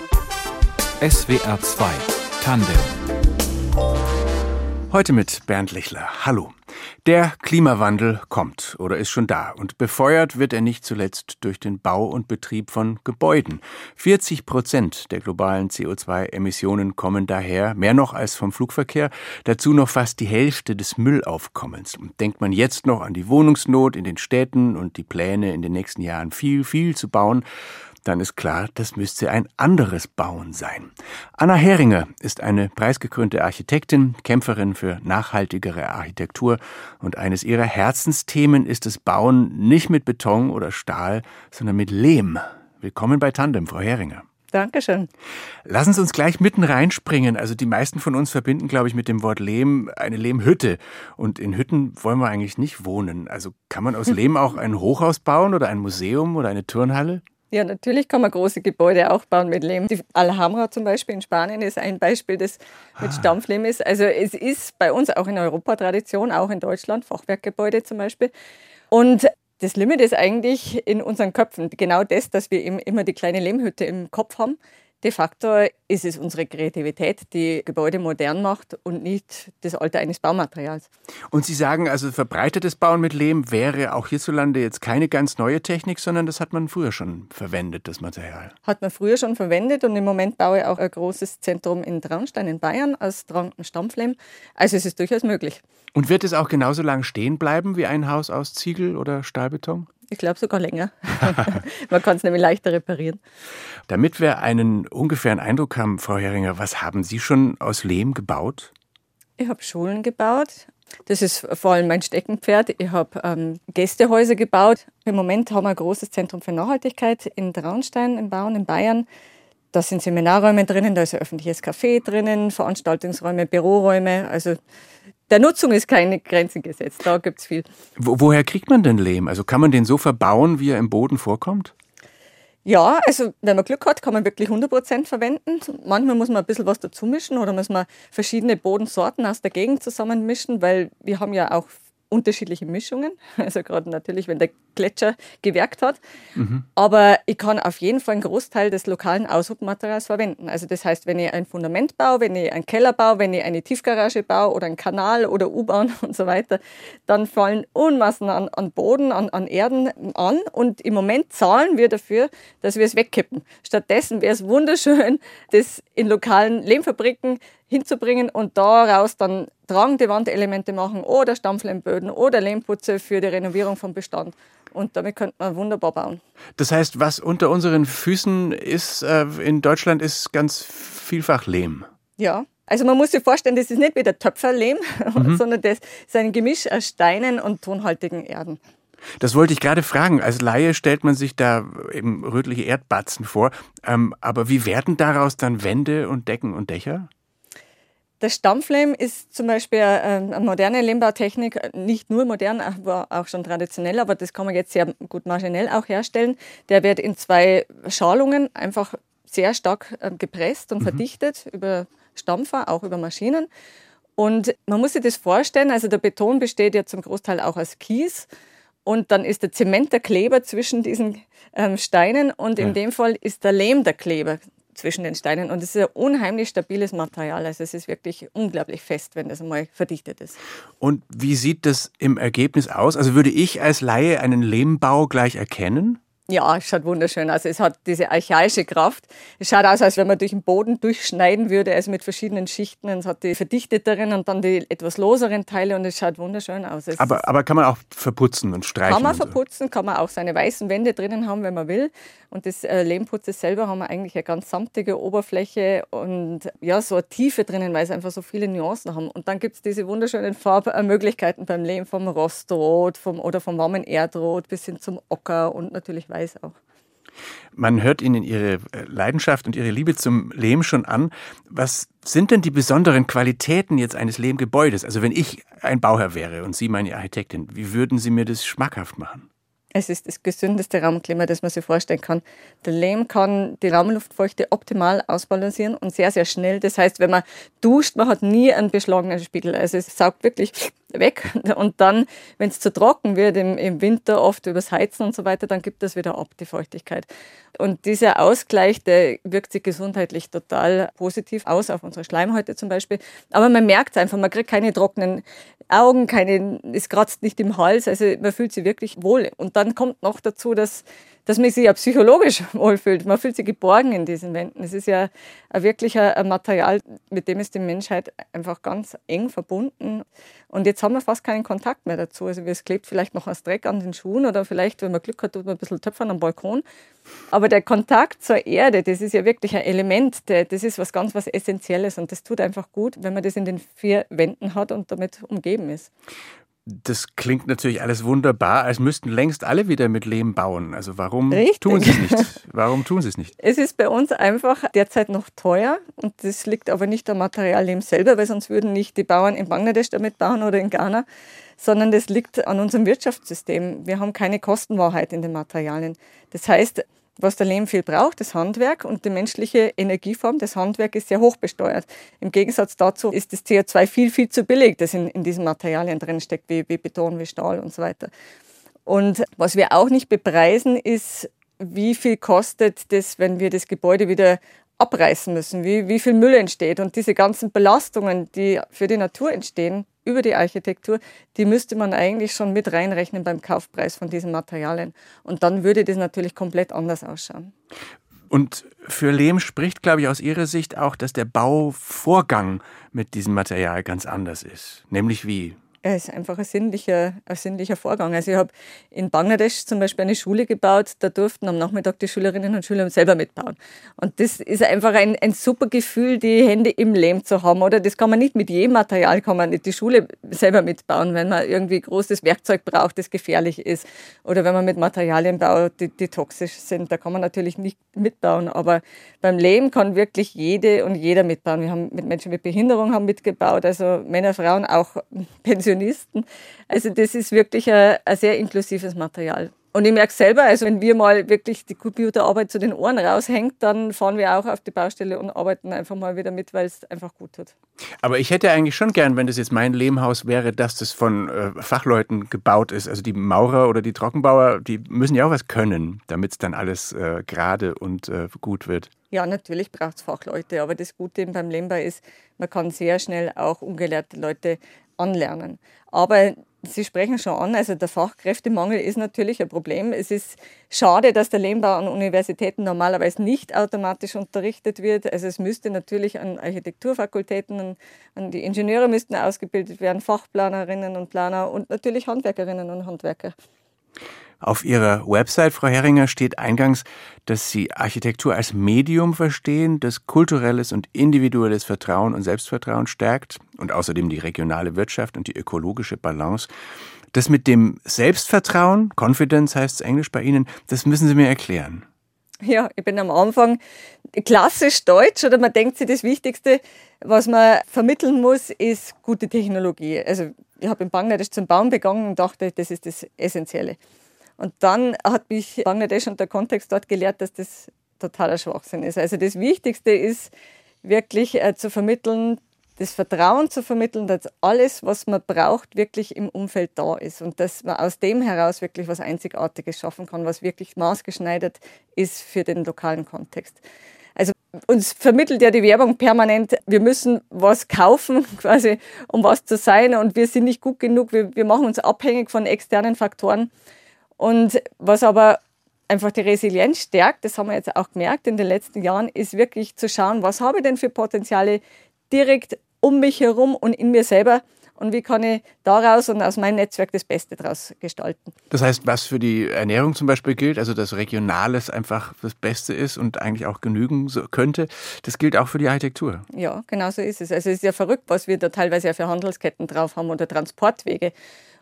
SWR 2 Tandem. Heute mit Bernd Lichler. Hallo. Der Klimawandel kommt oder ist schon da und befeuert wird er nicht zuletzt durch den Bau und Betrieb von Gebäuden. 40 Prozent der globalen CO2-Emissionen kommen daher, mehr noch als vom Flugverkehr, dazu noch fast die Hälfte des Müllaufkommens. Und denkt man jetzt noch an die Wohnungsnot in den Städten und die Pläne in den nächsten Jahren viel, viel zu bauen, dann ist klar, das müsste ein anderes Bauen sein. Anna Heringer ist eine preisgekrönte Architektin, Kämpferin für nachhaltigere Architektur und eines ihrer Herzensthemen ist das Bauen nicht mit Beton oder Stahl, sondern mit Lehm. Willkommen bei Tandem, Frau Heringer. Dankeschön. Lassen Sie uns gleich mitten reinspringen. Also die meisten von uns verbinden, glaube ich, mit dem Wort Lehm eine Lehmhütte. Und in Hütten wollen wir eigentlich nicht wohnen. Also kann man aus Lehm auch ein Hochhaus bauen oder ein Museum oder eine Turnhalle? Ja, natürlich kann man große Gebäude auch bauen mit Lehm. Die Alhambra zum Beispiel in Spanien ist ein Beispiel, das mit ah. Stampflehm ist. Also es ist bei uns auch in Europa Tradition, auch in Deutschland, Fachwerkgebäude zum Beispiel. Und das Limit ist eigentlich in unseren Köpfen. Genau das, dass wir eben immer die kleine Lehmhütte im Kopf haben, De facto ist es unsere Kreativität, die Gebäude modern macht und nicht das Alter eines Baumaterials. Und Sie sagen also, verbreitetes Bauen mit Lehm wäre auch hierzulande jetzt keine ganz neue Technik, sondern das hat man früher schon verwendet, das Material. Hat man früher schon verwendet und im Moment baue ich auch ein großes Zentrum in Traunstein in Bayern aus Stampflehm. Also es ist durchaus möglich. Und wird es auch genauso lang stehen bleiben wie ein Haus aus Ziegel oder Stahlbeton? Ich glaube sogar länger. Man kann es nämlich leichter reparieren. Damit wir einen ungefähren Eindruck haben, Frau Heringer, was haben Sie schon aus Lehm gebaut? Ich habe Schulen gebaut. Das ist vor allem mein Steckenpferd. Ich habe ähm, Gästehäuser gebaut. Im Moment haben wir ein großes Zentrum für Nachhaltigkeit in Traunstein im Bauen in Bayern. Da sind Seminarräume drinnen, da ist ein öffentliches Café drinnen, Veranstaltungsräume, Büroräume. Also der Nutzung ist keine Grenze gesetzt. Da gibt es viel. Wo, woher kriegt man denn Lehm? Also kann man den so verbauen, wie er im Boden vorkommt? Ja, also wenn man Glück hat, kann man wirklich 100% verwenden. Manchmal muss man ein bisschen was dazu mischen oder muss man verschiedene Bodensorten aus der Gegend zusammenmischen, weil wir haben ja auch unterschiedliche Mischungen. Also gerade natürlich, wenn der Gletscher gewerkt hat. Mhm. Aber ich kann auf jeden Fall einen Großteil des lokalen Aushubmaterials verwenden. Also das heißt, wenn ich ein Fundament baue, wenn ich einen Keller baue, wenn ich eine Tiefgarage baue oder einen Kanal oder U-Bahn und so weiter, dann fallen Unmassen an, an Boden, an, an Erden an. Und im Moment zahlen wir dafür, dass wir es wegkippen. Stattdessen wäre es wunderschön, das in lokalen Lehmfabriken hinzubringen und daraus dann tragende Wandelemente machen oder Stampflehmböden oder Lehmputze für die Renovierung vom Bestand. Und damit könnte man wunderbar bauen. Das heißt, was unter unseren Füßen ist äh, in Deutschland, ist ganz vielfach Lehm. Ja, also man muss sich vorstellen, das ist nicht wie der Töpferlehm, mhm. sondern das ist ein Gemisch aus Steinen und tonhaltigen Erden. Das wollte ich gerade fragen. Als Laie stellt man sich da eben rötliche Erdbatzen vor. Ähm, aber wie werden daraus dann Wände und Decken und Dächer? Der Stampflehm ist zum Beispiel ähm, eine moderne Lehmbautechnik, nicht nur modern, aber auch schon traditionell, aber das kann man jetzt sehr gut maschinell auch herstellen. Der wird in zwei Schalungen einfach sehr stark ähm, gepresst und mhm. verdichtet über Stampfer, auch über Maschinen. Und man muss sich das vorstellen, also der Beton besteht ja zum Großteil auch aus Kies. Und dann ist der Zement der Kleber zwischen diesen ähm, Steinen und in dem Fall ist der Lehm der Kleber zwischen den Steinen. Und es ist ein unheimlich stabiles Material. Also es ist wirklich unglaublich fest, wenn das einmal verdichtet ist. Und wie sieht das im Ergebnis aus? Also würde ich als Laie einen Lehmbau gleich erkennen? Ja, es schaut wunderschön aus. Es hat diese archaische Kraft. Es schaut aus, als wenn man durch den Boden durchschneiden würde, also mit verschiedenen Schichten. Es hat die verdichteteren und dann die etwas loseren Teile und es schaut wunderschön aus. aber, aber kann man auch verputzen und streichen? Kann man verputzen, so. kann man auch seine weißen Wände drinnen haben, wenn man will. Und das äh, Lehmputzes selber haben wir eigentlich eine ganz samtige Oberfläche und ja, so eine Tiefe drinnen, weil es einfach so viele Nuancen haben. Und dann gibt es diese wunderschönen Farbmöglichkeiten beim Lehm, vom Rostrot vom, oder vom warmen Erdrot bis hin zum Ocker und natürlich weiß weiß auch. Man hört Ihnen Ihre äh, Leidenschaft und Ihre Liebe zum Lehm schon an. Was sind denn die besonderen Qualitäten jetzt eines Lehmgebäudes? Also wenn ich ein Bauherr wäre und Sie meine Architektin, wie würden Sie mir das schmackhaft machen? Es ist das gesündeste Raumklima, das man sich vorstellen kann. Der Lehm kann die Raumluftfeuchte optimal ausbalancieren und sehr, sehr schnell. Das heißt, wenn man duscht, man hat nie einen beschlagenen Spiegel. Also es saugt wirklich weg. Und dann, wenn es zu trocken wird, im, im Winter oft übers Heizen und so weiter, dann gibt es wieder ab, die Feuchtigkeit. Und dieser Ausgleich, der wirkt sich gesundheitlich total positiv aus, auf unsere Schleimhäute zum Beispiel. Aber man merkt einfach, man kriegt keine trockenen Augen, keine, es kratzt nicht im Hals, also man fühlt sich wirklich wohl. Und dann kommt noch dazu, dass dass man sich ja psychologisch wohlfühlt. Man fühlt sich geborgen in diesen Wänden. Es ist ja wirklich ein Material, mit dem ist die Menschheit einfach ganz eng verbunden. Und jetzt haben wir fast keinen Kontakt mehr dazu. Also es klebt vielleicht noch als Dreck an den Schuhen oder vielleicht, wenn man Glück hat, tut man ein bisschen Töpfern am Balkon. Aber der Kontakt zur Erde, das ist ja wirklich ein Element, das ist was ganz was Essentielles und das tut einfach gut, wenn man das in den vier Wänden hat und damit umgeben ist. Das klingt natürlich alles wunderbar, als müssten längst alle wieder mit Lehm bauen. Also warum Richtig. tun sie es nicht? Warum tun sie es nicht? Es ist bei uns einfach derzeit noch teuer und das liegt aber nicht am Material Lehm selber, weil sonst würden nicht die Bauern in Bangladesch damit bauen oder in Ghana, sondern das liegt an unserem Wirtschaftssystem. Wir haben keine Kostenwahrheit in den Materialien. Das heißt, was der Lehm viel braucht, das Handwerk und die menschliche Energieform, das Handwerk ist sehr hoch besteuert. Im Gegensatz dazu ist das CO2 viel, viel zu billig, das in, in diesen Materialien drin steckt, wie, wie Beton, wie Stahl und so weiter. Und was wir auch nicht bepreisen, ist, wie viel kostet das, wenn wir das Gebäude wieder abreißen müssen, wie, wie viel Müll entsteht. Und diese ganzen Belastungen, die für die Natur entstehen, über die Architektur, die müsste man eigentlich schon mit reinrechnen beim Kaufpreis von diesen Materialien. Und dann würde das natürlich komplett anders ausschauen. Und für Lehm spricht, glaube ich, aus Ihrer Sicht auch, dass der Bauvorgang mit diesem Material ganz anders ist. Nämlich wie? Es ist einfach ein sinnlicher, ein sinnlicher Vorgang. Also ich habe in Bangladesch zum Beispiel eine Schule gebaut, da durften am Nachmittag die Schülerinnen und Schüler selber mitbauen. Und das ist einfach ein, ein super Gefühl, die Hände im Lehm zu haben. Oder das kann man nicht mit jedem Material, kann man nicht die Schule selber mitbauen, wenn man irgendwie großes Werkzeug braucht, das gefährlich ist. Oder wenn man mit Materialien baut, die, die toxisch sind, da kann man natürlich nicht mitbauen. Aber beim Lehm kann wirklich jede und jeder mitbauen. Wir haben mit Menschen mit Behinderung haben mitgebaut, also Männer, Frauen, auch Pensionisten Perfektionisten. Also das ist wirklich ein, ein sehr inklusives Material. Und ich merke selber, also wenn wir mal wirklich die Computerarbeit zu den Ohren raushängt, dann fahren wir auch auf die Baustelle und arbeiten einfach mal wieder mit, weil es einfach gut tut. Aber ich hätte eigentlich schon gern, wenn das jetzt mein Lehmhaus wäre, dass das von äh, Fachleuten gebaut ist. Also die Maurer oder die Trockenbauer, die müssen ja auch was können, damit es dann alles äh, gerade und äh, gut wird. Ja, natürlich braucht es Fachleute, aber das Gute beim Lehmbau ist, man kann sehr schnell auch ungelehrte Leute anlernen. Aber Sie sprechen schon an, also der Fachkräftemangel ist natürlich ein Problem. Es ist schade, dass der Lehmbau an Universitäten normalerweise nicht automatisch unterrichtet wird. Also es müsste natürlich an Architekturfakultäten, an die Ingenieure müssten ausgebildet werden, Fachplanerinnen und Planer und natürlich Handwerkerinnen und Handwerker. Auf Ihrer Website, Frau Heringer, steht eingangs, dass Sie Architektur als Medium verstehen, das kulturelles und individuelles Vertrauen und Selbstvertrauen stärkt und außerdem die regionale Wirtschaft und die ökologische Balance. Das mit dem Selbstvertrauen, Confidence heißt es Englisch bei Ihnen, das müssen Sie mir erklären. Ja, ich bin am Anfang klassisch deutsch oder man denkt sich, das Wichtigste, was man vermitteln muss, ist gute Technologie. Also ich habe in Bangladesch zum Bauen begonnen und dachte, das ist das Essentielle. Und dann hat mich Bangladesch und der Kontext dort gelehrt, dass das totaler Schwachsinn ist. Also das Wichtigste ist wirklich äh, zu vermitteln, das Vertrauen zu vermitteln, dass alles, was man braucht, wirklich im Umfeld da ist und dass man aus dem heraus wirklich was Einzigartiges schaffen kann, was wirklich maßgeschneidert ist für den lokalen Kontext. Also uns vermittelt ja die Werbung permanent, wir müssen was kaufen, quasi, um was zu sein und wir sind nicht gut genug, wir, wir machen uns abhängig von externen Faktoren. Und was aber einfach die Resilienz stärkt, das haben wir jetzt auch gemerkt in den letzten Jahren, ist wirklich zu schauen, was habe ich denn für Potenziale direkt um mich herum und in mir selber und wie kann ich daraus und aus meinem Netzwerk das Beste daraus gestalten. Das heißt, was für die Ernährung zum Beispiel gilt, also dass Regionales einfach das Beste ist und eigentlich auch genügen könnte, das gilt auch für die Architektur. Ja, genau so ist es. Also es ist ja verrückt, was wir da teilweise ja für Handelsketten drauf haben oder Transportwege.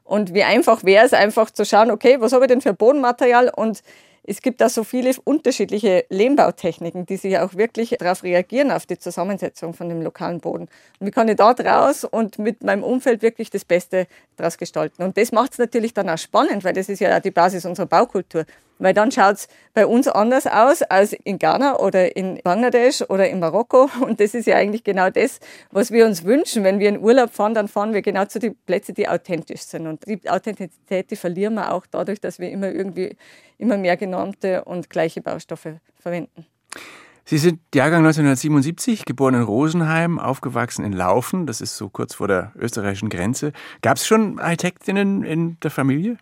Und wie einfach wäre es einfach zu schauen, okay, was habe ich denn für Bodenmaterial und es gibt da so viele unterschiedliche Lehmbautechniken, die sich auch wirklich darauf reagieren, auf die Zusammensetzung von dem lokalen Boden. Und wie kann ich da draus und mit meinem Umfeld wirklich das Beste daraus gestalten? Und das macht es natürlich dann auch spannend, weil das ist ja auch die Basis unserer Baukultur. Weil dann schaut es bei uns anders aus als in Ghana oder in Bangladesch oder in Marokko. Und das ist ja eigentlich genau das, was wir uns wünschen. Wenn wir in Urlaub fahren, dann fahren wir genau zu den Plätzen, die authentisch sind. Und die Authentizität, die verlieren wir auch dadurch, dass wir immer irgendwie immer mehr genormte und gleiche Baustoffe verwenden. Sie sind Jahrgang 1977, geboren in Rosenheim, aufgewachsen in Laufen, das ist so kurz vor der österreichischen Grenze. Gab es schon Architektinnen in der Familie?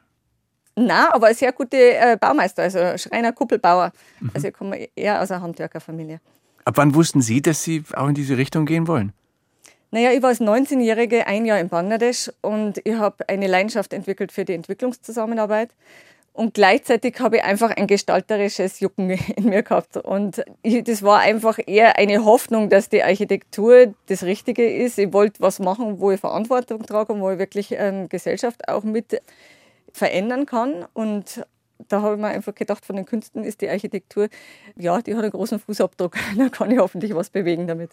Na, aber sehr gute äh, Baumeister, also Schreiner, Kuppelbauer. Mhm. Also ich komme eher aus einer Handwerkerfamilie. Ab wann wussten Sie, dass Sie auch in diese Richtung gehen wollen? Naja, ich war als 19-Jährige ein Jahr in Bangladesch und ich habe eine Leidenschaft entwickelt für die Entwicklungszusammenarbeit. Und gleichzeitig habe ich einfach ein gestalterisches Jucken in mir gehabt. Und ich, das war einfach eher eine Hoffnung, dass die Architektur das Richtige ist. Ich wollte was machen, wo ich Verantwortung trage und wo ich wirklich ähm, Gesellschaft auch mit verändern kann. Und da habe ich mir einfach gedacht, von den Künsten ist die Architektur, ja, die hat einen großen Fußabdruck. Da kann ich hoffentlich was bewegen damit.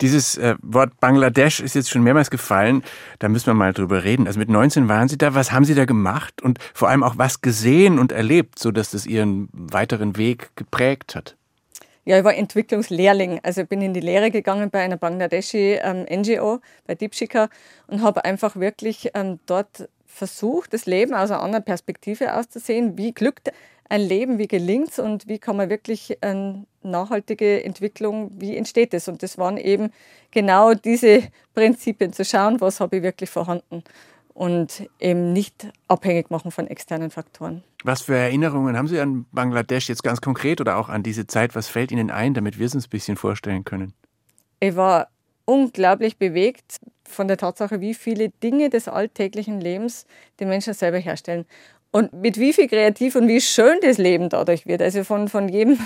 Dieses äh, Wort Bangladesch ist jetzt schon mehrmals gefallen. Da müssen wir mal drüber reden. Also mit 19 waren Sie da. Was haben Sie da gemacht? Und vor allem auch was gesehen und erlebt, sodass das Ihren weiteren Weg geprägt hat? Ja, ich war Entwicklungslehrling. Also ich bin in die Lehre gegangen bei einer Bangladeschi ähm, NGO, bei Deepshika und habe einfach wirklich ähm, dort versucht, das Leben aus einer anderen Perspektive auszusehen. Wie glückt ein Leben, wie gelingt es und wie kann man wirklich eine nachhaltige Entwicklung, wie entsteht es? Und das waren eben genau diese Prinzipien, zu schauen, was habe ich wirklich vorhanden und eben nicht abhängig machen von externen Faktoren. Was für Erinnerungen haben Sie an Bangladesch jetzt ganz konkret oder auch an diese Zeit? Was fällt Ihnen ein, damit wir es uns ein bisschen vorstellen können? Ich war unglaublich bewegt von der Tatsache, wie viele Dinge des alltäglichen Lebens die Menschen selber herstellen. Und mit wie viel kreativ und wie schön das Leben dadurch wird. Also von, von jedem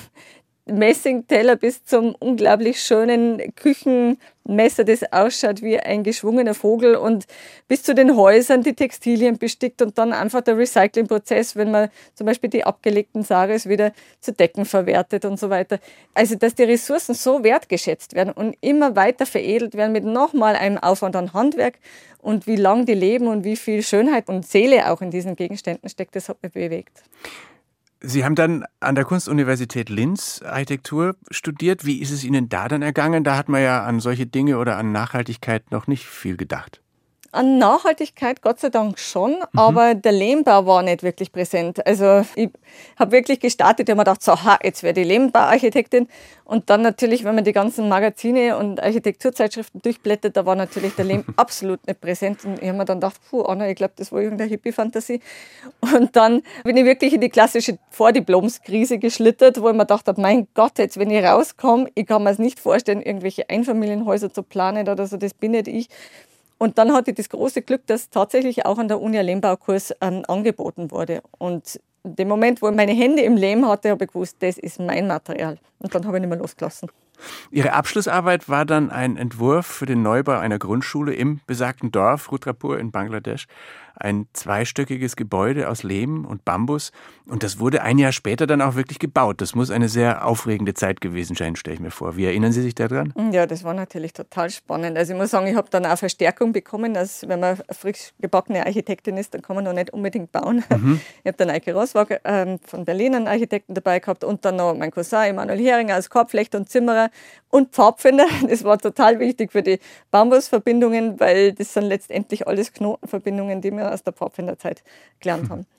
Messingteller bis zum unglaublich schönen Küchenmesser, das ausschaut wie ein geschwungener Vogel und bis zu den Häusern, die Textilien bestickt und dann einfach der Recyclingprozess, wenn man zum Beispiel die abgelegten Saris wieder zu Decken verwertet und so weiter. Also, dass die Ressourcen so wertgeschätzt werden und immer weiter veredelt werden mit nochmal einem Aufwand an Handwerk und wie lang die leben und wie viel Schönheit und Seele auch in diesen Gegenständen steckt, das hat mich bewegt. Sie haben dann an der Kunstuniversität Linz Architektur studiert. Wie ist es Ihnen da dann ergangen? Da hat man ja an solche Dinge oder an Nachhaltigkeit noch nicht viel gedacht. An Nachhaltigkeit Gott sei Dank schon, mhm. aber der Lehmbau war nicht wirklich präsent. Also ich habe wirklich gestartet, habe mir gedacht, so, ha, jetzt werde ich Lehmbauarchitektin. Und dann natürlich, wenn man die ganzen Magazine und Architekturzeitschriften durchblättert, da war natürlich der Lehm absolut nicht präsent. Und ich habe mir dann gedacht, puh, Anna, ich glaube, das war irgendeine Hippie-Fantasie. Und dann bin ich wirklich in die klassische Vordiplomskrise geschlittert, wo ich mir gedacht habe, mein Gott, jetzt wenn ich rauskomme, ich kann mir es nicht vorstellen, irgendwelche Einfamilienhäuser zu planen oder so, das bin nicht ich. Und dann hatte ich das große Glück, dass tatsächlich auch an der Uni ein Lehmbaukurs ähm, angeboten wurde. Und in dem Moment, wo ich meine Hände im Lehm hatte, habe ich gewusst, das ist mein Material. Und dann habe ich nicht mehr losgelassen. Ihre Abschlussarbeit war dann ein Entwurf für den Neubau einer Grundschule im besagten Dorf Rudrapur in Bangladesch ein zweistöckiges Gebäude aus Lehm und Bambus. Und das wurde ein Jahr später dann auch wirklich gebaut. Das muss eine sehr aufregende Zeit gewesen sein, stelle ich mir vor. Wie erinnern Sie sich daran? Ja, das war natürlich total spannend. Also ich muss sagen, ich habe dann auch Verstärkung bekommen. Dass, wenn man frisch gebackene Architektin ist, dann kann man noch nicht unbedingt bauen. Mhm. Ich habe dann Eike Roswag ähm, von Berlin einen Architekten dabei gehabt und dann noch mein Cousin Emanuel Heringer als Korbflechter und Zimmerer und Pfadfinder. Das war total wichtig für die Bambusverbindungen, weil das sind letztendlich alles Knotenverbindungen, die wir aus der Pfadfinderzeit gelernt haben.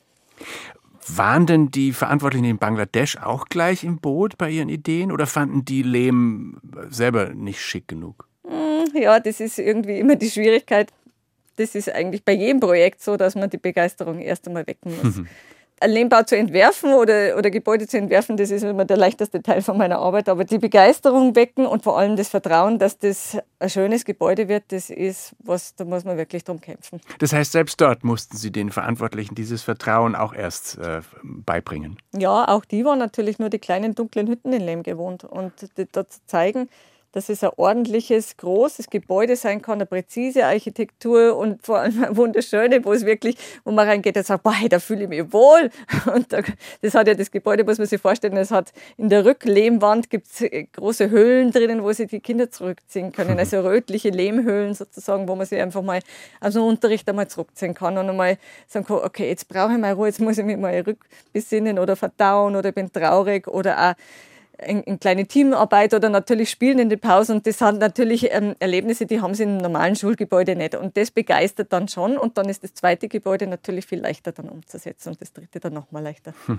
Waren denn die Verantwortlichen in Bangladesch auch gleich im Boot bei ihren Ideen oder fanden die Lehm selber nicht schick genug? Hm, ja, das ist irgendwie immer die Schwierigkeit. Das ist eigentlich bei jedem Projekt so, dass man die Begeisterung erst einmal wecken muss. einen Lehmbau zu entwerfen oder, oder Gebäude zu entwerfen, das ist immer der leichteste Teil von meiner Arbeit. Aber die Begeisterung wecken und vor allem das Vertrauen, dass das ein schönes Gebäude wird, das ist was, da muss man wirklich drum kämpfen. Das heißt, selbst dort mussten Sie den Verantwortlichen dieses Vertrauen auch erst äh, beibringen. Ja, auch die waren natürlich nur die kleinen dunklen Hütten in Lehm gewohnt. Und dort zu zeigen, dass es ein ordentliches, großes Gebäude sein kann, eine präzise Architektur und vor allem eine wunderschöne, wo es wirklich, wo man reingeht und sagt, boah, da fühle ich mich wohl. Und da, das hat ja das Gebäude, muss man sich vorstellen, es hat in der Rücklehmwand gibt es große Höhlen drinnen, wo sich die Kinder zurückziehen können, also rötliche Lehmhöhlen sozusagen, wo man sich einfach mal aus dem Unterricht einmal zurückziehen kann und einmal sagen kann, okay, jetzt brauche ich mal Ruhe, jetzt muss ich mich mal rückbesinnen oder verdauen oder bin traurig oder auch in kleine Teamarbeit oder natürlich spielen in den Pausen. Und das sind natürlich ähm, Erlebnisse, die haben sie im normalen Schulgebäude nicht. Und das begeistert dann schon. Und dann ist das zweite Gebäude natürlich viel leichter dann umzusetzen und das dritte dann nochmal leichter.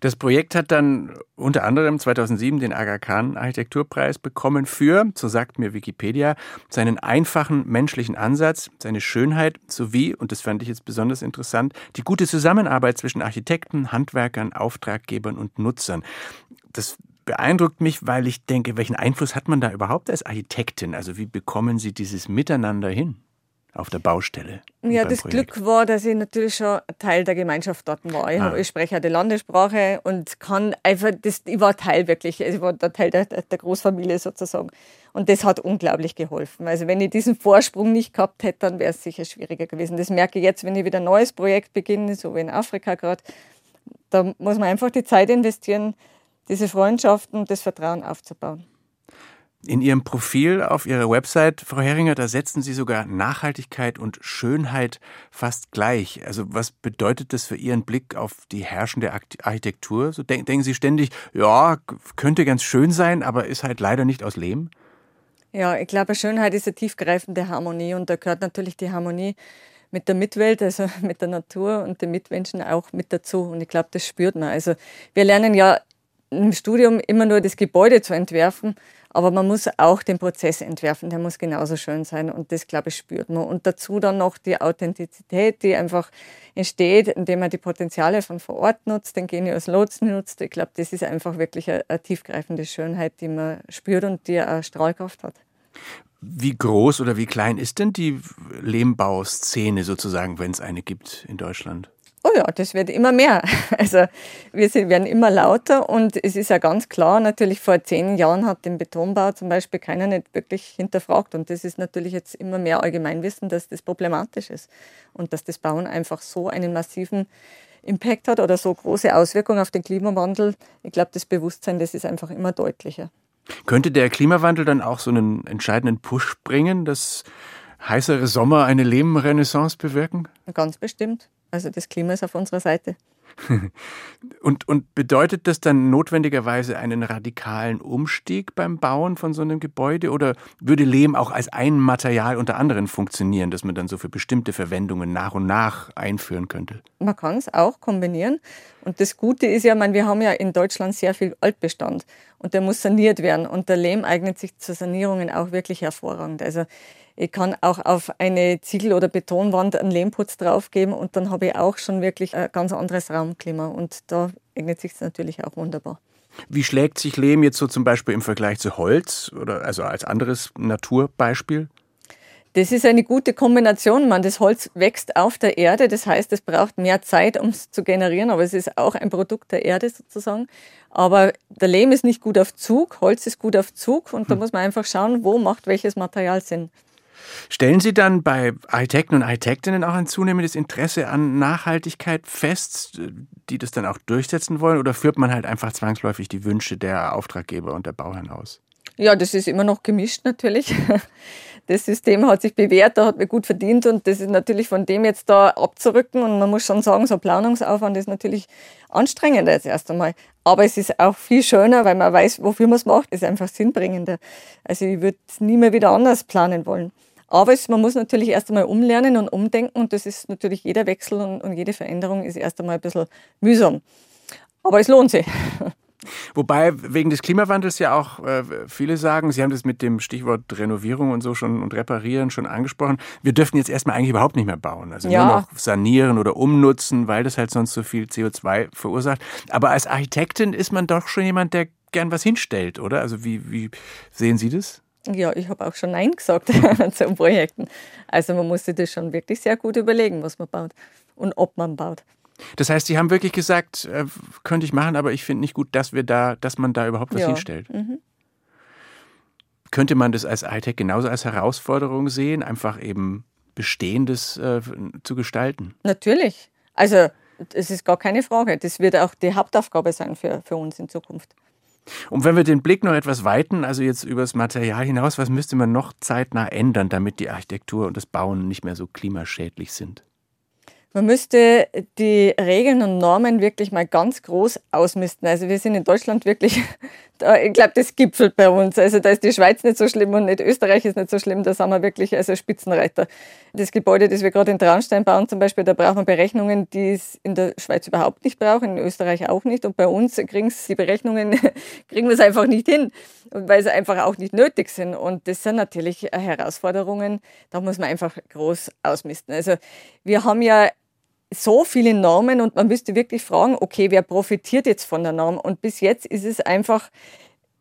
Das Projekt hat dann unter anderem 2007 den Aga Khan Architekturpreis bekommen für, so sagt mir Wikipedia, seinen einfachen menschlichen Ansatz, seine Schönheit sowie, und das fand ich jetzt besonders interessant, die gute Zusammenarbeit zwischen Architekten, Handwerkern, Auftraggebern und Nutzern. Das beeindruckt mich, weil ich denke, welchen Einfluss hat man da überhaupt als Architektin? Also wie bekommen Sie dieses Miteinander hin? auf der Baustelle? Ja, das Projekt? Glück war, dass ich natürlich schon Teil der Gemeinschaft dort war. Ich, ah. ich spreche ja die Landessprache und kann einfach, das, ich war Teil wirklich, ich war der Teil der, der Großfamilie sozusagen. Und das hat unglaublich geholfen. Also wenn ich diesen Vorsprung nicht gehabt hätte, dann wäre es sicher schwieriger gewesen. Das merke ich jetzt, wenn ich wieder ein neues Projekt beginne, so wie in Afrika gerade. Da muss man einfach die Zeit investieren, diese Freundschaften und das Vertrauen aufzubauen. In Ihrem Profil auf Ihrer Website, Frau Heringer, da setzen Sie sogar Nachhaltigkeit und Schönheit fast gleich. Also was bedeutet das für Ihren Blick auf die herrschende Architektur? So denken, denken Sie ständig, ja, könnte ganz schön sein, aber ist halt leider nicht aus Lehm? Ja, ich glaube, Schönheit ist eine tiefgreifende Harmonie und da gehört natürlich die Harmonie mit der Mitwelt, also mit der Natur und den Mitmenschen auch mit dazu. Und ich glaube, das spürt man. Also wir lernen ja im Studium immer nur das Gebäude zu entwerfen, aber man muss auch den Prozess entwerfen, der muss genauso schön sein und das, glaube ich, spürt man. Und dazu dann noch die Authentizität, die einfach entsteht, indem man die Potenziale von vor Ort nutzt, den Genius Lotsen nutzt. Ich glaube, das ist einfach wirklich eine, eine tiefgreifende Schönheit, die man spürt und die eine Strahlkraft hat. Wie groß oder wie klein ist denn die Lehmbauszene sozusagen, wenn es eine gibt in Deutschland? Oh ja, das wird immer mehr. Also wir werden immer lauter und es ist ja ganz klar, natürlich vor zehn Jahren hat den Betonbau zum Beispiel keiner nicht wirklich hinterfragt und das ist natürlich jetzt immer mehr Allgemeinwissen, dass das problematisch ist und dass das Bauen einfach so einen massiven Impact hat oder so große Auswirkungen auf den Klimawandel. Ich glaube, das Bewusstsein, das ist einfach immer deutlicher. Könnte der Klimawandel dann auch so einen entscheidenden Push bringen, dass heißere Sommer eine Lehmrenaissance bewirken? Ganz bestimmt. Also das Klima ist auf unserer Seite. und, und bedeutet das dann notwendigerweise einen radikalen Umstieg beim Bauen von so einem Gebäude oder würde Lehm auch als ein Material unter anderem funktionieren, das man dann so für bestimmte Verwendungen nach und nach einführen könnte? Man kann es auch kombinieren. Und das Gute ist ja, man, wir haben ja in Deutschland sehr viel Altbestand und der muss saniert werden. Und der Lehm eignet sich zu Sanierungen auch wirklich hervorragend. Also ich kann auch auf eine Ziegel- oder Betonwand einen Lehmputz draufgeben und dann habe ich auch schon wirklich ein ganz anderes Raumklima. Und da eignet sich es natürlich auch wunderbar. Wie schlägt sich Lehm jetzt so zum Beispiel im Vergleich zu Holz oder also als anderes Naturbeispiel? Das ist eine gute Kombination. Man, das Holz wächst auf der Erde, das heißt, es braucht mehr Zeit, um es zu generieren, aber es ist auch ein Produkt der Erde sozusagen. Aber der Lehm ist nicht gut auf Zug, Holz ist gut auf Zug und da hm. muss man einfach schauen, wo macht welches Material Sinn. Stellen Sie dann bei Architekten und Architektinnen auch ein zunehmendes Interesse an Nachhaltigkeit fest, die das dann auch durchsetzen wollen, oder führt man halt einfach zwangsläufig die Wünsche der Auftraggeber und der Bauherren aus? Ja, das ist immer noch gemischt natürlich. Das System hat sich bewährt, da hat mir gut verdient und das ist natürlich von dem jetzt da abzurücken und man muss schon sagen, so Planungsaufwand ist natürlich anstrengender jetzt erst einmal. Aber es ist auch viel schöner, weil man weiß, wofür man es macht. Es ist einfach sinnbringender. Also ich würde nie mehr wieder anders planen wollen. Aber es, man muss natürlich erst einmal umlernen und umdenken und das ist natürlich jeder Wechsel und, und jede Veränderung ist erst einmal ein bisschen mühsam. Aber es lohnt sich. Wobei wegen des Klimawandels ja auch äh, viele sagen, Sie haben das mit dem Stichwort Renovierung und so schon und Reparieren schon angesprochen, wir dürften jetzt erstmal eigentlich überhaupt nicht mehr bauen. Also ja. nur noch sanieren oder umnutzen, weil das halt sonst so viel CO2 verursacht. Aber als Architektin ist man doch schon jemand, der gern was hinstellt, oder? Also wie, wie sehen Sie das? Ja, ich habe auch schon Nein gesagt zu Projekten. Also man muss sich das schon wirklich sehr gut überlegen, was man baut und ob man baut. Das heißt, Sie haben wirklich gesagt, äh, könnte ich machen, aber ich finde nicht gut, dass wir da, dass man da überhaupt was ja. hinstellt. Mhm. Könnte man das als Hightech genauso als Herausforderung sehen, einfach eben Bestehendes äh, zu gestalten? Natürlich. Also es ist gar keine Frage. Das wird auch die Hauptaufgabe sein für, für uns in Zukunft. Und wenn wir den Blick noch etwas weiten, also jetzt übers Material hinaus, was müsste man noch zeitnah ändern, damit die Architektur und das Bauen nicht mehr so klimaschädlich sind? Man müsste die Regeln und Normen wirklich mal ganz groß ausmisten. Also wir sind in Deutschland wirklich, ich glaube, das gipfelt bei uns. Also da ist die Schweiz nicht so schlimm und nicht Österreich ist nicht so schlimm. Da sind wir wirklich also Spitzenreiter. Das Gebäude, das wir gerade in Traunstein bauen zum Beispiel, da braucht man Berechnungen, die es in der Schweiz überhaupt nicht brauchen, in Österreich auch nicht. Und bei uns kriegen die Berechnungen, kriegen wir es einfach nicht hin, weil sie einfach auch nicht nötig sind. Und das sind natürlich Herausforderungen, da muss man einfach groß ausmisten. Also wir haben ja so viele Normen und man müsste wirklich fragen, okay, wer profitiert jetzt von der Norm? Und bis jetzt ist es einfach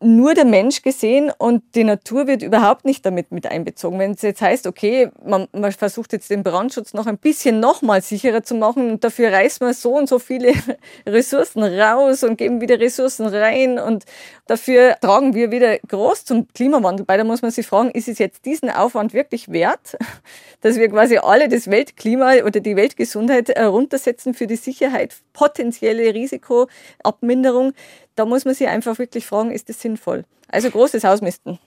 nur der Mensch gesehen und die Natur wird überhaupt nicht damit mit einbezogen. Wenn es jetzt heißt, okay, man, man versucht jetzt den Brandschutz noch ein bisschen nochmal sicherer zu machen und dafür reißt man so und so viele Ressourcen raus und geben wieder Ressourcen rein und dafür tragen wir wieder groß zum Klimawandel bei. Da muss man sich fragen, ist es jetzt diesen Aufwand wirklich wert, dass wir quasi alle das Weltklima oder die Weltgesundheit runtersetzen für die Sicherheit, potenzielle Risikoabminderung? Da muss man sich einfach wirklich fragen, ist das sinnvoll? Also großes Ausmisten.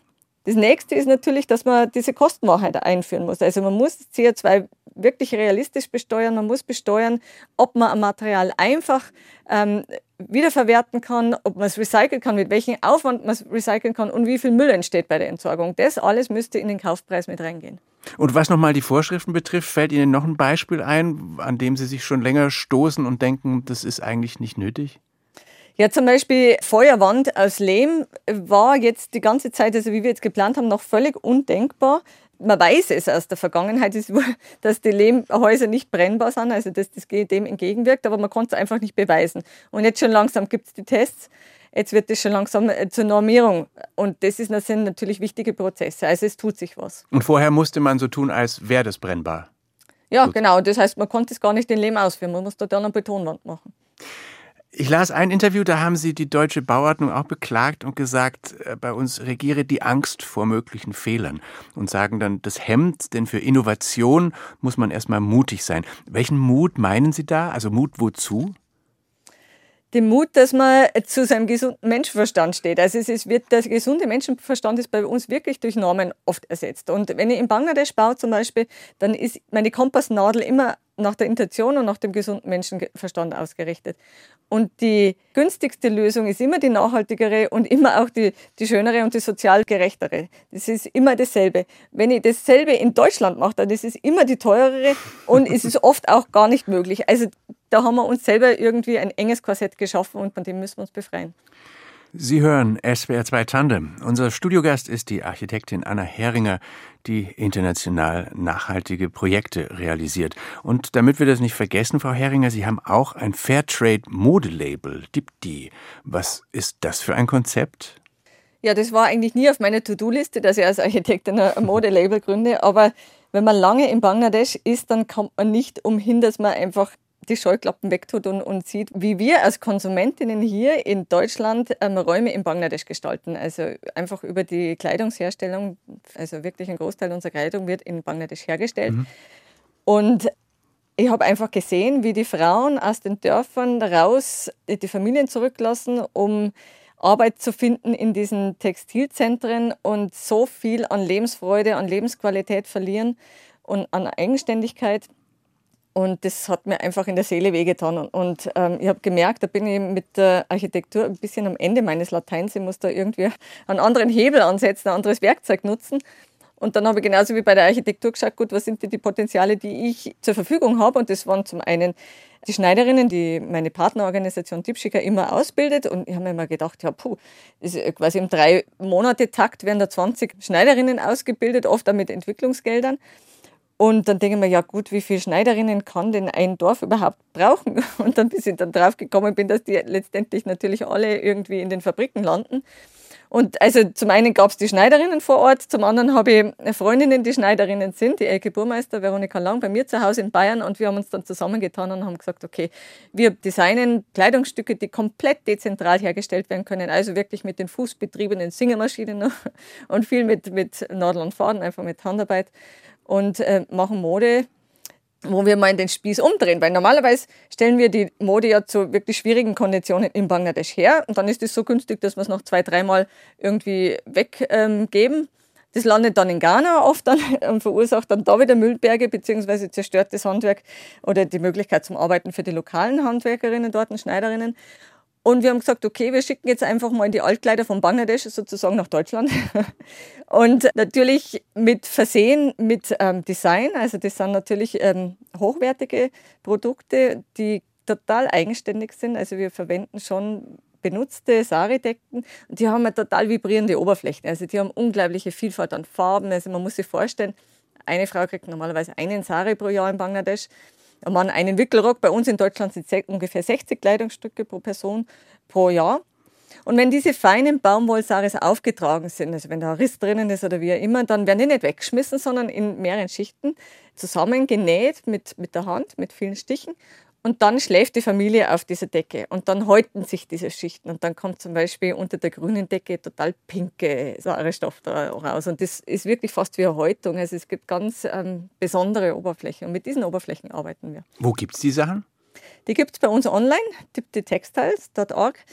Das nächste ist natürlich, dass man diese Kostenwahrheit einführen muss. Also man muss CO2 wirklich realistisch besteuern. Man muss besteuern, ob man ein Material einfach ähm, wiederverwerten kann, ob man es recyceln kann, mit welchem Aufwand man es recyceln kann und wie viel Müll entsteht bei der Entsorgung. Das alles müsste in den Kaufpreis mit reingehen. Und was nochmal die Vorschriften betrifft, fällt Ihnen noch ein Beispiel ein, an dem Sie sich schon länger stoßen und denken, das ist eigentlich nicht nötig? Ja, zum Beispiel Feuerwand aus Lehm war jetzt die ganze Zeit, also wie wir jetzt geplant haben, noch völlig undenkbar. Man weiß es aus der Vergangenheit, dass die Lehmhäuser nicht brennbar sind, also dass das dem entgegenwirkt, aber man konnte es einfach nicht beweisen. Und jetzt schon langsam gibt es die Tests. Jetzt wird es schon langsam äh, zur Normierung. Und das, ist, das sind natürlich wichtige Prozesse. Also es tut sich was. Und vorher musste man so tun, als wäre das brennbar. Ja, Gut. genau. Das heißt, man konnte es gar nicht in Lehm ausführen. Man musste dann eine Betonwand machen. Ich las ein Interview, da haben Sie die deutsche Bauordnung auch beklagt und gesagt, äh, bei uns regiere die Angst vor möglichen Fehlern und sagen dann, das hemmt, denn für Innovation muss man erstmal mutig sein. Welchen Mut meinen Sie da? Also Mut wozu? Den Mut, dass man zu seinem gesunden Menschenverstand steht. Also es ist, wird, der gesunde Menschenverstand ist bei uns wirklich durch Normen oft ersetzt. Und wenn ich in Bangladesch baue zum Beispiel, dann ist meine Kompassnadel immer nach der Intention und nach dem gesunden Menschenverstand ausgerichtet. Und die günstigste Lösung ist immer die nachhaltigere und immer auch die, die schönere und die sozial gerechtere. Das ist immer dasselbe. Wenn ich dasselbe in Deutschland mache, dann ist es immer die teurere und es ist oft auch gar nicht möglich. Also da haben wir uns selber irgendwie ein enges Korsett geschaffen und von dem müssen wir uns befreien. Sie hören SWR 2 Tandem. Unser Studiogast ist die Architektin Anna Heringer, die international nachhaltige Projekte realisiert. Und damit wir das nicht vergessen, Frau Heringer, Sie haben auch ein Fairtrade Modelabel, DIPDI. Was ist das für ein Konzept? Ja, das war eigentlich nie auf meiner To-Do-Liste, dass ich als Architektin ein Modelabel gründe. Aber wenn man lange in Bangladesch ist, dann kommt man nicht umhin, dass man einfach die Scheuklappen wegtut und, und sieht, wie wir als Konsumentinnen hier in Deutschland ähm, Räume in Bangladesch gestalten. Also einfach über die Kleidungsherstellung, also wirklich ein Großteil unserer Kleidung wird in Bangladesch hergestellt. Mhm. Und ich habe einfach gesehen, wie die Frauen aus den Dörfern raus die Familien zurücklassen, um Arbeit zu finden in diesen Textilzentren und so viel an Lebensfreude, an Lebensqualität verlieren und an Eigenständigkeit. Und das hat mir einfach in der Seele wehgetan. Und, und ähm, ich habe gemerkt, da bin ich mit der Architektur ein bisschen am Ende meines Lateins. Ich muss da irgendwie einen anderen Hebel ansetzen, ein anderes Werkzeug nutzen. Und dann habe ich genauso wie bei der Architektur geschaut, gut, was sind die Potenziale, die ich zur Verfügung habe? Und das waren zum einen die Schneiderinnen, die meine Partnerorganisation Dipschicker immer ausbildet. Und ich habe mir immer gedacht, ja, puh, quasi im drei Monate Takt werden da 20 Schneiderinnen ausgebildet, oft auch mit Entwicklungsgeldern. Und dann denke ich mir, ja gut, wie viele Schneiderinnen kann denn ein Dorf überhaupt brauchen? Und dann, bis ich dann drauf gekommen bin, dass die letztendlich natürlich alle irgendwie in den Fabriken landen. Und also zum einen gab es die Schneiderinnen vor Ort, zum anderen habe ich Freundinnen, die Schneiderinnen sind, die Elke Burmeister, Veronika Lang, bei mir zu Hause in Bayern und wir haben uns dann zusammengetan und haben gesagt, okay, wir designen Kleidungsstücke, die komplett dezentral hergestellt werden können, also wirklich mit den fußbetriebenen Singermaschinen und viel mit, mit Nadel und Faden, einfach mit Handarbeit und äh, machen Mode wo wir mal den Spieß umdrehen, weil normalerweise stellen wir die Mode ja zu wirklich schwierigen Konditionen in Bangladesch her und dann ist es so günstig, dass wir es noch zwei, dreimal irgendwie weggeben. Ähm, das landet dann in Ghana oft dann und verursacht dann da wieder Müllberge beziehungsweise zerstört das Handwerk oder die Möglichkeit zum Arbeiten für die lokalen Handwerkerinnen dort und Schneiderinnen. Und wir haben gesagt, okay, wir schicken jetzt einfach mal die Altkleider von Bangladesch sozusagen nach Deutschland. Und natürlich mit Versehen mit ähm, Design. Also das sind natürlich ähm, hochwertige Produkte, die total eigenständig sind. Also wir verwenden schon benutzte Sari-Decken und die haben eine total vibrierende Oberfläche. Also die haben unglaubliche Vielfalt an Farben. Also man muss sich vorstellen, eine Frau kriegt normalerweise einen Sari pro Jahr in Bangladesch. Mann einen Wickelrock. Bei uns in Deutschland sind es ungefähr 60 Kleidungsstücke pro Person pro Jahr. Und wenn diese feinen Baumwollsaris aufgetragen sind, also wenn da ein Riss drinnen ist oder wie auch immer, dann werden die nicht weggeschmissen, sondern in mehreren Schichten zusammengenäht mit, mit der Hand, mit vielen Stichen. Und dann schläft die Familie auf dieser Decke und dann häuten sich diese Schichten und dann kommt zum Beispiel unter der grünen Decke total pinke Säurestoff da raus. Und das ist wirklich fast wie eine Häutung. Also es gibt ganz ähm, besondere Oberflächen und mit diesen Oberflächen arbeiten wir. Wo gibt es die Sachen? Die gibt es bei uns online, tiptitextiles.org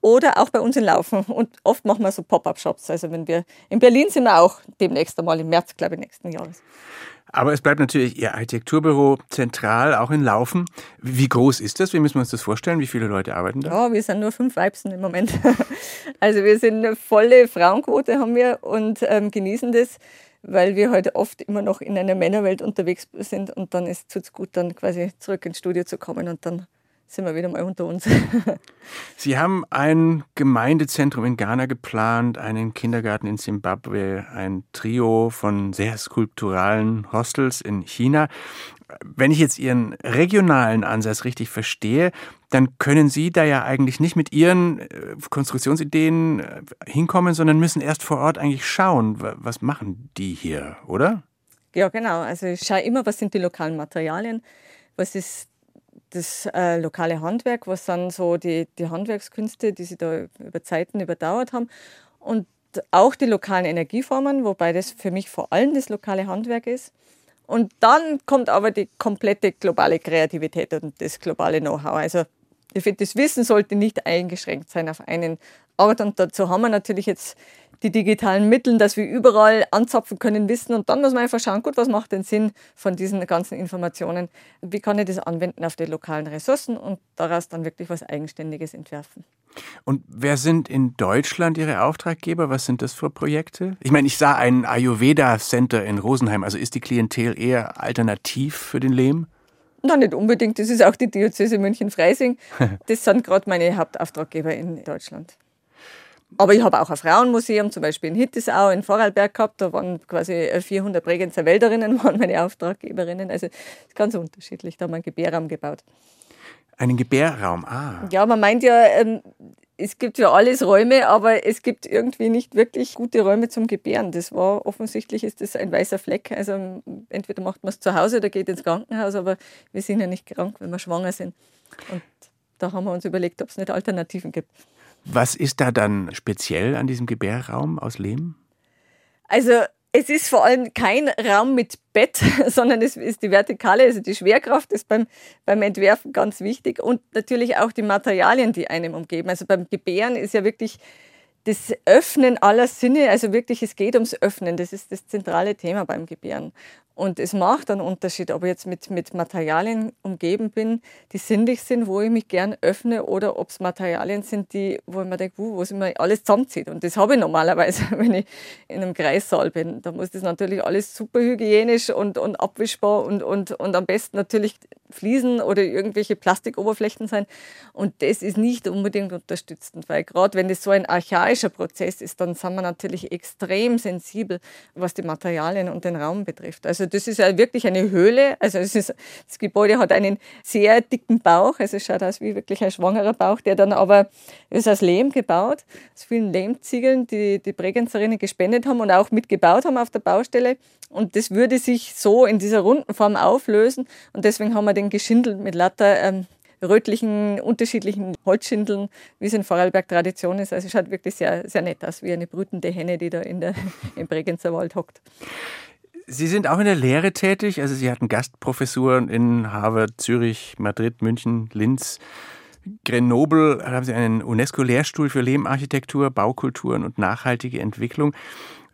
oder auch bei uns in Laufen. Und oft machen wir so Pop-up-Shops. Also wenn wir in Berlin sind wir auch demnächst einmal im März, glaube ich, nächsten Jahres. Aber es bleibt natürlich Ihr Architekturbüro zentral, auch in Laufen. Wie groß ist das? Wie müssen wir uns das vorstellen? Wie viele Leute arbeiten da? Ja, wir sind nur fünf Weibsen im Moment. Also wir sind eine volle Frauenquote haben wir und ähm, genießen das, weil wir heute oft immer noch in einer Männerwelt unterwegs sind und dann ist es gut, dann quasi zurück ins Studio zu kommen und dann sind wir wieder mal unter uns. Sie haben ein Gemeindezentrum in Ghana geplant, einen Kindergarten in Simbabwe, ein Trio von sehr skulpturalen Hostels in China. Wenn ich jetzt Ihren regionalen Ansatz richtig verstehe, dann können Sie da ja eigentlich nicht mit Ihren äh, Konstruktionsideen äh, hinkommen, sondern müssen erst vor Ort eigentlich schauen, was machen die hier, oder? Ja, genau. Also ich schaue immer, was sind die lokalen Materialien, was ist das äh, lokale Handwerk, was sind so die, die Handwerkskünste, die sie da über Zeiten überdauert haben. Und auch die lokalen Energieformen, wobei das für mich vor allem das lokale Handwerk ist. Und dann kommt aber die komplette globale Kreativität und das globale Know-how. Also das Wissen sollte nicht eingeschränkt sein auf einen Ort. Und dazu haben wir natürlich jetzt die digitalen Mittel, dass wir überall anzapfen können, wissen. Und dann muss man einfach schauen, gut, was macht denn Sinn von diesen ganzen Informationen? Wie kann ich das anwenden auf die lokalen Ressourcen und daraus dann wirklich was Eigenständiges entwerfen? Und wer sind in Deutschland Ihre Auftraggeber? Was sind das für Projekte? Ich meine, ich sah ein Ayurveda-Center in Rosenheim. Also ist die Klientel eher alternativ für den Lehm? Na, nicht unbedingt. Das ist auch die Diözese München-Freising. Das sind gerade meine Hauptauftraggeber in Deutschland. Aber ich habe auch ein Frauenmuseum, zum Beispiel in Hittisau, in Vorarlberg gehabt. Da waren quasi 400 Bregenzer Wälderinnen, waren meine Auftraggeberinnen. Also ganz unterschiedlich. Da haben wir einen Gebärraum gebaut. Einen Gebärraum, ah. Ja, man meint ja, ähm, es gibt ja alles Räume, aber es gibt irgendwie nicht wirklich gute Räume zum Gebären. Das war offensichtlich ist das ein weißer Fleck. Also entweder macht man es zu Hause oder geht ins Krankenhaus, aber wir sind ja nicht krank, wenn wir schwanger sind. Und da haben wir uns überlegt, ob es nicht Alternativen gibt. Was ist da dann speziell an diesem Gebärraum aus Lehm? Also es ist vor allem kein Raum mit Bett, sondern es ist die Vertikale, also die Schwerkraft ist beim, beim Entwerfen ganz wichtig und natürlich auch die Materialien, die einem umgeben. Also beim Gebären ist ja wirklich das Öffnen aller Sinne, also wirklich, es geht ums Öffnen, das ist das zentrale Thema beim Gebären. Und es macht einen Unterschied, ob ich jetzt mit, mit Materialien umgeben bin, die sinnlich sind, wo ich mich gern öffne, oder ob es Materialien sind, die, wo ich mir denke, wo es immer alles zusammenzieht. Und das habe ich normalerweise, wenn ich in einem Kreissaal bin. Da muss das natürlich alles super hygienisch und, und abwischbar und, und, und am besten natürlich Fliesen oder irgendwelche Plastikoberflächen sein. Und das ist nicht unbedingt unterstützend, weil gerade wenn das so ein archaisch physikalischer Prozess ist, dann sind wir natürlich extrem sensibel, was die Materialien und den Raum betrifft. Also das ist ja wirklich eine Höhle. Also es ist, das Gebäude hat einen sehr dicken Bauch. Also es schaut aus wie wirklich ein schwangerer Bauch, der dann aber ist aus Lehm gebaut, aus vielen Lehmziegeln, die die Bregenzerinnen gespendet haben und auch mitgebaut haben auf der Baustelle. Und das würde sich so in dieser runden Form auflösen. Und deswegen haben wir den geschindelt mit lauter ähm, rötlichen, unterschiedlichen Holzschindeln, wie es in Vorarlberg Tradition ist. Also es schaut wirklich sehr, sehr nett aus, wie eine brütende Henne, die da in der, im Bregenzer Wald hockt. Sie sind auch in der Lehre tätig. Also Sie hatten Gastprofessuren in Harvard, Zürich, Madrid, München, Linz. Grenoble da haben Sie einen UNESCO-Lehrstuhl für Lehmarchitektur, Baukulturen und nachhaltige Entwicklung.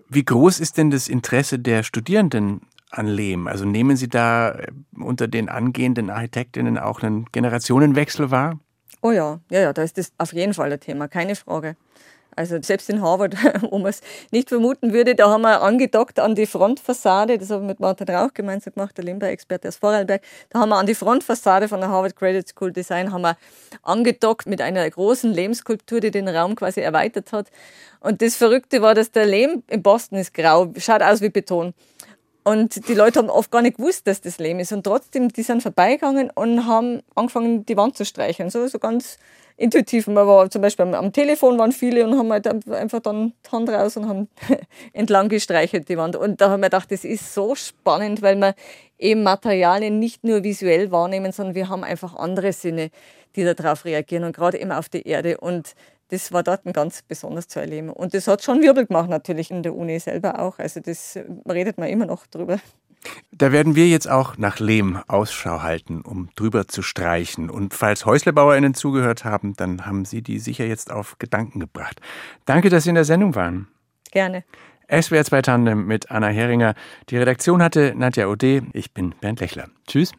Wie groß ist denn das Interesse der Studierenden an Lehm? Also nehmen Sie da äh, unter den angehenden Architektinnen auch einen Generationenwechsel wahr? Oh ja, ja, ja, da ist das auf jeden Fall ein Thema, keine Frage. Also selbst in Harvard, wo man es nicht vermuten würde, da haben wir angedockt an die Frontfassade, das habe ich mit Martin Rauch gemeinsam gemacht, der Limber-Experte aus Vorarlberg, da haben wir an die Frontfassade von der Harvard Credit School Design haben wir angedockt mit einer großen Lehmskulptur, die den Raum quasi erweitert hat. Und das Verrückte war, dass der Lehm in Boston ist grau, schaut aus wie Beton. Und die Leute haben oft gar nicht gewusst, dass das Lehm ist. Und trotzdem, die sind vorbeigegangen und haben angefangen, die Wand zu streichen. So, so ganz intuitiv. Man war zum Beispiel am, Telefon waren viele und haben halt einfach dann die Hand raus und haben entlang gestreichelt die Wand. Und da haben wir gedacht, das ist so spannend, weil wir eben Materialien nicht nur visuell wahrnehmen, sondern wir haben einfach andere Sinne, die darauf reagieren und gerade eben auf die Erde. Und das war dort ganz besonders zu erleben. Und das hat schon Wirbel gemacht, natürlich in der Uni selber auch. Also das redet man immer noch drüber. Da werden wir jetzt auch nach Lehm Ausschau halten, um drüber zu streichen. Und falls HäuslebauerInnen zugehört haben, dann haben Sie die sicher jetzt auf Gedanken gebracht. Danke, dass Sie in der Sendung waren. Gerne. SWR 2 Tandem mit Anna Heringer. Die Redaktion hatte Nadja Ode. Ich bin Bernd Lechler. Tschüss.